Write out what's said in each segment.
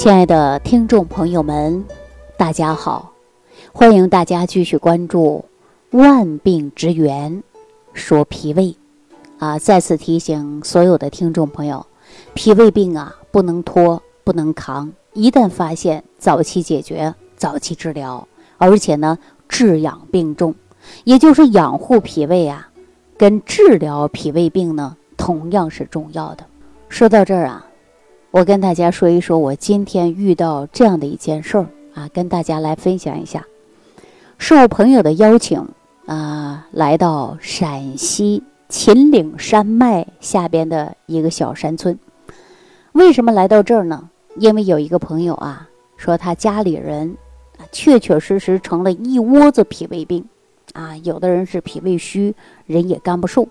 亲爱的听众朋友们，大家好！欢迎大家继续关注《万病之源说脾胃》啊！再次提醒所有的听众朋友，脾胃病啊不能拖，不能扛，一旦发现，早期解决，早期治疗，而且呢，治养并重，也就是养护脾胃啊，跟治疗脾胃病呢，同样是重要的。说到这儿啊。我跟大家说一说，我今天遇到这样的一件事儿啊，跟大家来分享一下。受朋友的邀请啊，来到陕西秦岭山脉下边的一个小山村。为什么来到这儿呢？因为有一个朋友啊，说他家里人啊，确确实实成了一窝子脾胃病啊，有的人是脾胃虚，人也干不瘦，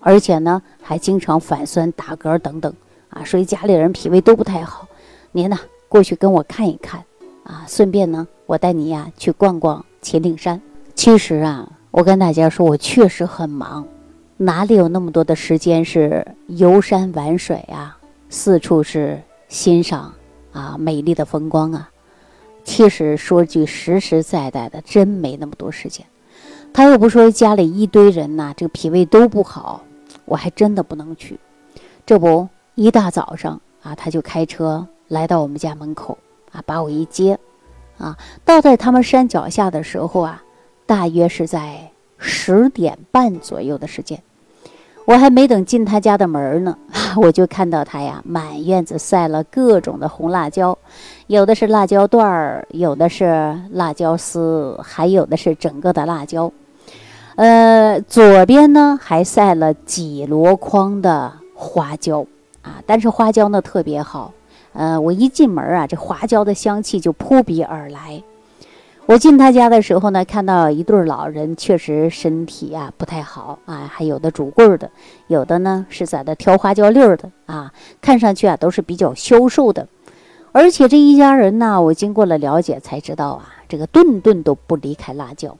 而且呢，还经常反酸、打嗝等等。啊，所以家里人脾胃都不太好，您呢过去跟我看一看，啊，顺便呢我带你呀去逛逛秦岭山。其实啊，我跟大家说，我确实很忙，哪里有那么多的时间是游山玩水啊，四处是欣赏啊美丽的风光啊。其实说句实实在在的，真没那么多时间。他又不说家里一堆人呐，这个脾胃都不好，我还真的不能去。这不。一大早上啊，他就开车来到我们家门口啊，把我一接，啊，到在他们山脚下的时候啊，大约是在十点半左右的时间。我还没等进他家的门呢，我就看到他呀，满院子晒了各种的红辣椒，有的是辣椒段儿，有的是辣椒丝，还有的是整个的辣椒。呃，左边呢还晒了几箩筐的花椒。啊，但是花椒呢特别好，呃，我一进门啊，这花椒的香气就扑鼻而来。我进他家的时候呢，看到一对老人，确实身体啊不太好啊，还有的拄棍的，有的呢是在那挑花椒粒儿的啊，看上去啊都是比较消瘦的。而且这一家人呢，我经过了了解才知道啊，这个顿顿都不离开辣椒。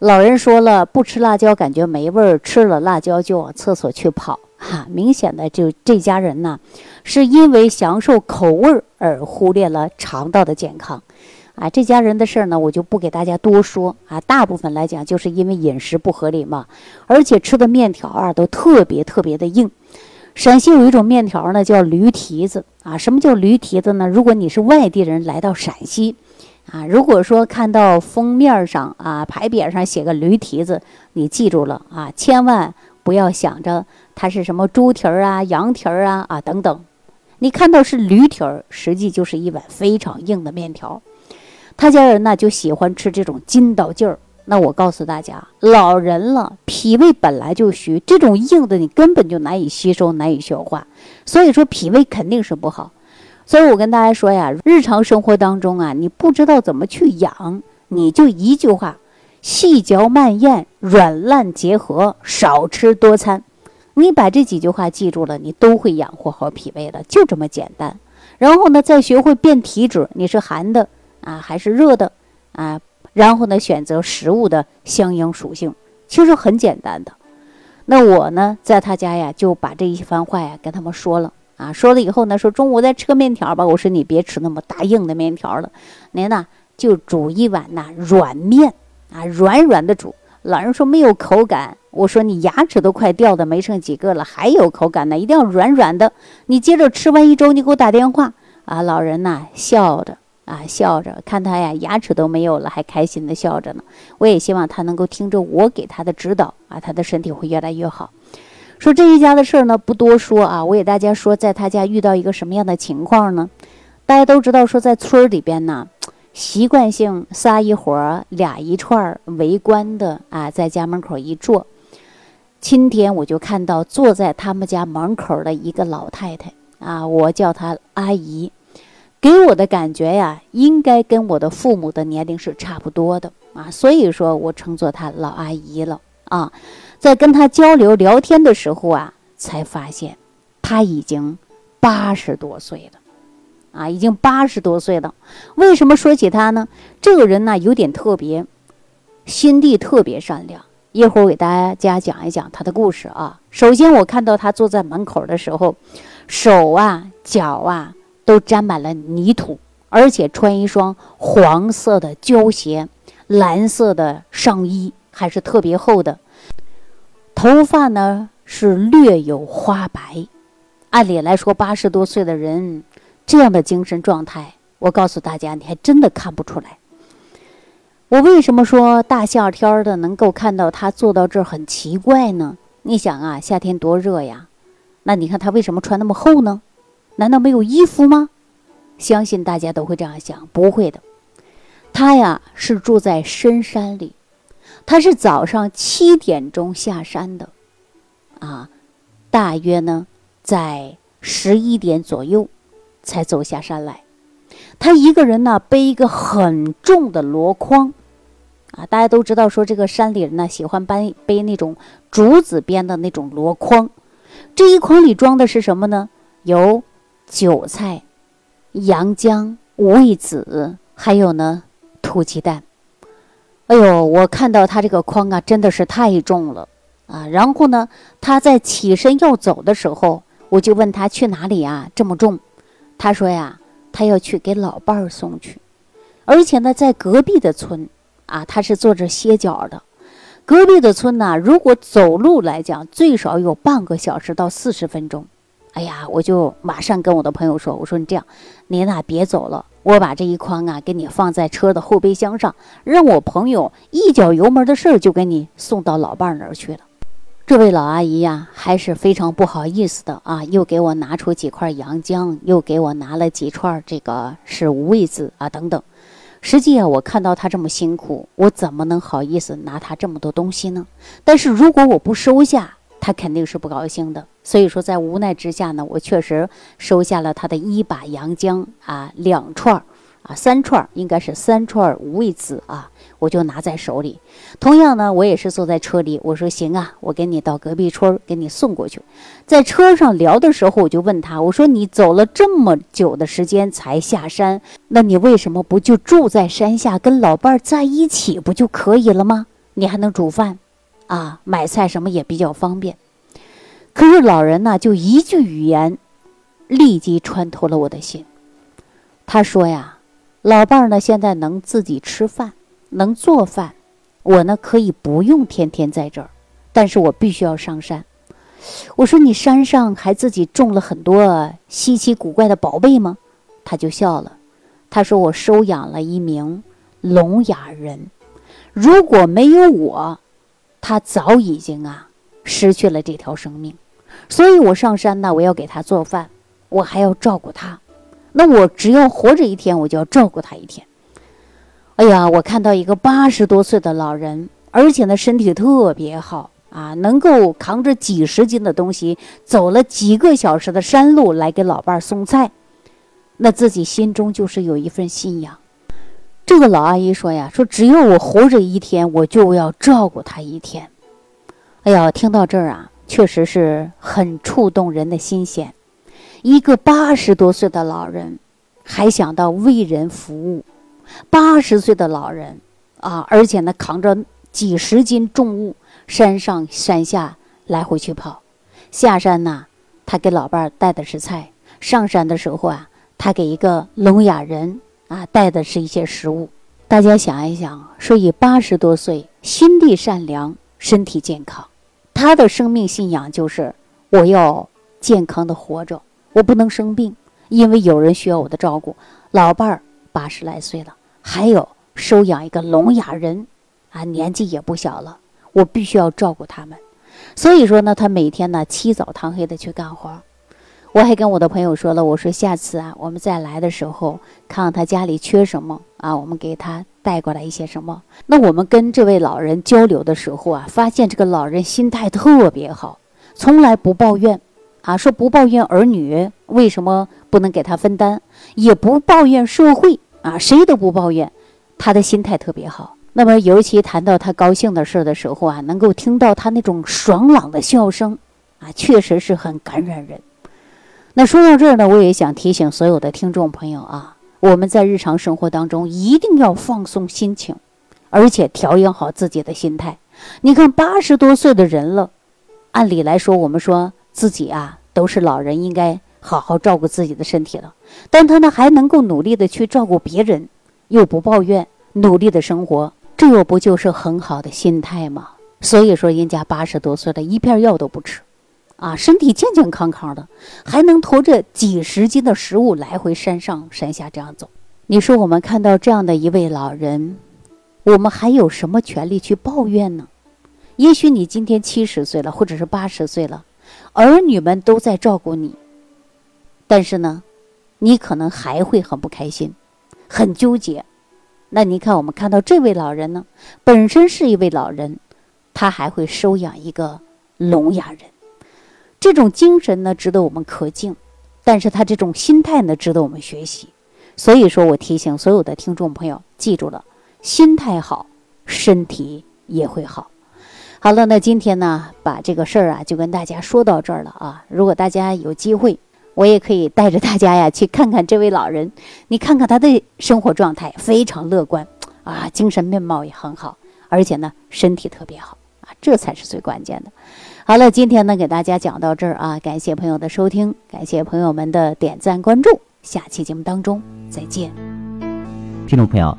老人说了，不吃辣椒感觉没味儿，吃了辣椒就往厕所去跑。哈，明显的就这家人呢，是因为享受口味而忽略了肠道的健康，啊，这家人的事儿呢，我就不给大家多说啊。大部分来讲，就是因为饮食不合理嘛，而且吃的面条啊都特别特别的硬。陕西有一种面条呢，叫驴蹄子啊。什么叫驴蹄子呢？如果你是外地人来到陕西，啊，如果说看到封面上啊牌匾上写个驴蹄子，你记住了啊，千万不要想着。它是什么猪蹄儿啊、羊蹄儿啊啊等等，你看到是驴蹄儿，实际就是一碗非常硬的面条。他家人呢就喜欢吃这种筋道劲儿。那我告诉大家，老人了，脾胃本来就虚，这种硬的你根本就难以吸收、难以消化，所以说脾胃肯定是不好。所以我跟大家说呀，日常生活当中啊，你不知道怎么去养，你就一句话：细嚼慢咽，软烂结合，少吃多餐。你把这几句话记住了，你都会养活好脾胃的，就这么简单。然后呢，再学会辨体质，你是寒的啊还是热的啊？然后呢，选择食物的相应属性，其实很简单的。那我呢，在他家呀，就把这一番话呀跟他们说了啊。说了以后呢，说中午再吃个面条吧。我说你别吃那么大硬的面条了，您呢就煮一碗呐软面啊，软软的煮。老人说没有口感。我说你牙齿都快掉的没剩几个了，还有口感呢，一定要软软的。你接着吃完一周，你给我打电话啊！老人呐，笑着啊，笑着看他呀，牙齿都没有了，还开心的笑着呢。我也希望他能够听着我给他的指导啊，他的身体会越来越好。说这一家的事儿呢，不多说啊，我给大家说，在他家遇到一个什么样的情况呢？大家都知道，说在村里边呢。习惯性仨一伙儿俩一串儿围观的啊，在家门口一坐。今天我就看到坐在他们家门口的一个老太太啊，我叫她阿姨，给我的感觉呀，应该跟我的父母的年龄是差不多的啊，所以说我称作她老阿姨了啊。在跟她交流聊天的时候啊，才发现她已经八十多岁了。啊，已经八十多岁了。为什么说起他呢？这个人呢有点特别，心地特别善良。一会儿我给大家讲一讲他的故事啊。首先，我看到他坐在门口的时候，手啊、脚啊都沾满了泥土而且穿一双黄色的胶鞋，蓝色的上衣，还是特别厚的。头发呢是略有花白。按理来说，八十多岁的人这样的精神状态，我告诉大家，你还真的看不出来。我为什么说大夏天的能够看到他坐到这儿很奇怪呢？你想啊，夏天多热呀，那你看他为什么穿那么厚呢？难道没有衣服吗？相信大家都会这样想，不会的。他呀是住在深山里，他是早上七点钟下山的，啊，大约呢在十一点左右才走下山来。他一个人呢背一个很重的箩筐，啊，大家都知道说这个山里人呢喜欢搬背那种竹子编的那种箩筐，这一筐里装的是什么呢？有韭菜。洋姜、五味子，还有呢，土鸡蛋。哎呦，我看到他这个筐啊，真的是太重了啊！然后呢，他在起身要走的时候，我就问他去哪里啊？这么重？他说呀，他要去给老伴儿送去，而且呢，在隔壁的村啊，他是坐着歇脚的。隔壁的村呢，如果走路来讲，最少有半个小时到四十分钟。哎呀，我就马上跟我的朋友说：“我说你这样，您呐别走了，我把这一筐啊给你放在车的后备箱上，让我朋友一脚油门的事儿就给你送到老伴儿那儿去了。”这位老阿姨呀，还是非常不好意思的啊，又给我拿出几块洋姜，又给我拿了几串这个是五味子啊等等。实际啊，我看到她这么辛苦，我怎么能好意思拿她这么多东西呢？但是如果我不收下，她肯定是不高兴的，所以说在无奈之下呢，我确实收下了她的一把洋姜啊，两串儿啊，三串应该是三串五味子啊，我就拿在手里。同样呢，我也是坐在车里，我说行啊，我给你到隔壁村给你送过去。在车上聊的时候，我就问他，我说你走了这么久的时间才下山，那你为什么不就住在山下跟老伴儿在一起不就可以了吗？你还能煮饭。啊，买菜什么也比较方便，可是老人呢，就一句语言，立即穿透了我的心。他说呀：“老伴儿呢，现在能自己吃饭，能做饭，我呢可以不用天天在这儿，但是我必须要上山。”我说：“你山上还自己种了很多稀奇古怪的宝贝吗？”他就笑了，他说：“我收养了一名聋哑人，如果没有我。”他早已经啊失去了这条生命，所以我上山呢，我要给他做饭，我还要照顾他。那我只要活着一天，我就要照顾他一天。哎呀，我看到一个八十多岁的老人，而且呢身体特别好啊，能够扛着几十斤的东西，走了几个小时的山路来给老伴儿送菜，那自己心中就是有一份信仰。这个老阿姨说呀：“说只要我活着一天，我就要照顾她一天。”哎呀，听到这儿啊，确实是很触动人的心弦。一个八十多岁的老人，还想到为人服务；八十岁的老人啊，而且呢扛着几十斤重物，山上山下来回去跑。下山呢，他给老伴儿带的是菜；上山的时候啊，他给一个聋哑人。啊，带的是一些食物。大家想一想，说以八十多岁，心地善良，身体健康，他的生命信仰就是我要健康的活着，我不能生病，因为有人需要我的照顾。老伴儿八十来岁了，还有收养一个聋哑人，啊，年纪也不小了，我必须要照顾他们。所以说呢，他每天呢起早贪黑的去干活。我还跟我的朋友说了，我说下次啊，我们再来的时候，看看他家里缺什么啊，我们给他带过来一些什么。那我们跟这位老人交流的时候啊，发现这个老人心态特别好，从来不抱怨，啊，说不抱怨儿女为什么不能给他分担，也不抱怨社会啊，谁都不抱怨，他的心态特别好。那么尤其谈到他高兴的事的时候啊，能够听到他那种爽朗的笑声，啊，确实是很感染人。那说到这儿呢，我也想提醒所有的听众朋友啊，我们在日常生活当中一定要放松心情，而且调养好自己的心态。你看八十多岁的人了，按理来说，我们说自己啊都是老人，应该好好照顾自己的身体了，但他呢还能够努力的去照顾别人，又不抱怨，努力的生活，这又不就是很好的心态吗？所以说，人家八十多岁了，一片药都不吃，啊，身体健健康康的，还能驮着几十斤的食物来回山上山下这样走。你说我们看到这样的一位老人，我们还有什么权利去抱怨呢？也许你今天七十岁了，或者是八十岁了，儿女们都在照顾你。但是呢，你可能还会很不开心，很纠结。那你看，我们看到这位老人呢，本身是一位老人，他还会收养一个聋哑人，这种精神呢，值得我们可敬。但是他这种心态呢，值得我们学习。所以说我提醒所有的听众朋友，记住了，心态好，身体也会好。好了，那今天呢，把这个事儿啊，就跟大家说到这儿了啊。如果大家有机会，我也可以带着大家呀去看看这位老人，你看看他的生活状态非常乐观啊，精神面貌也很好，而且呢身体特别好啊，这才是最关键的。好了，今天呢给大家讲到这儿啊，感谢朋友的收听，感谢朋友们的点赞关注，下期节目当中再见。听众朋友，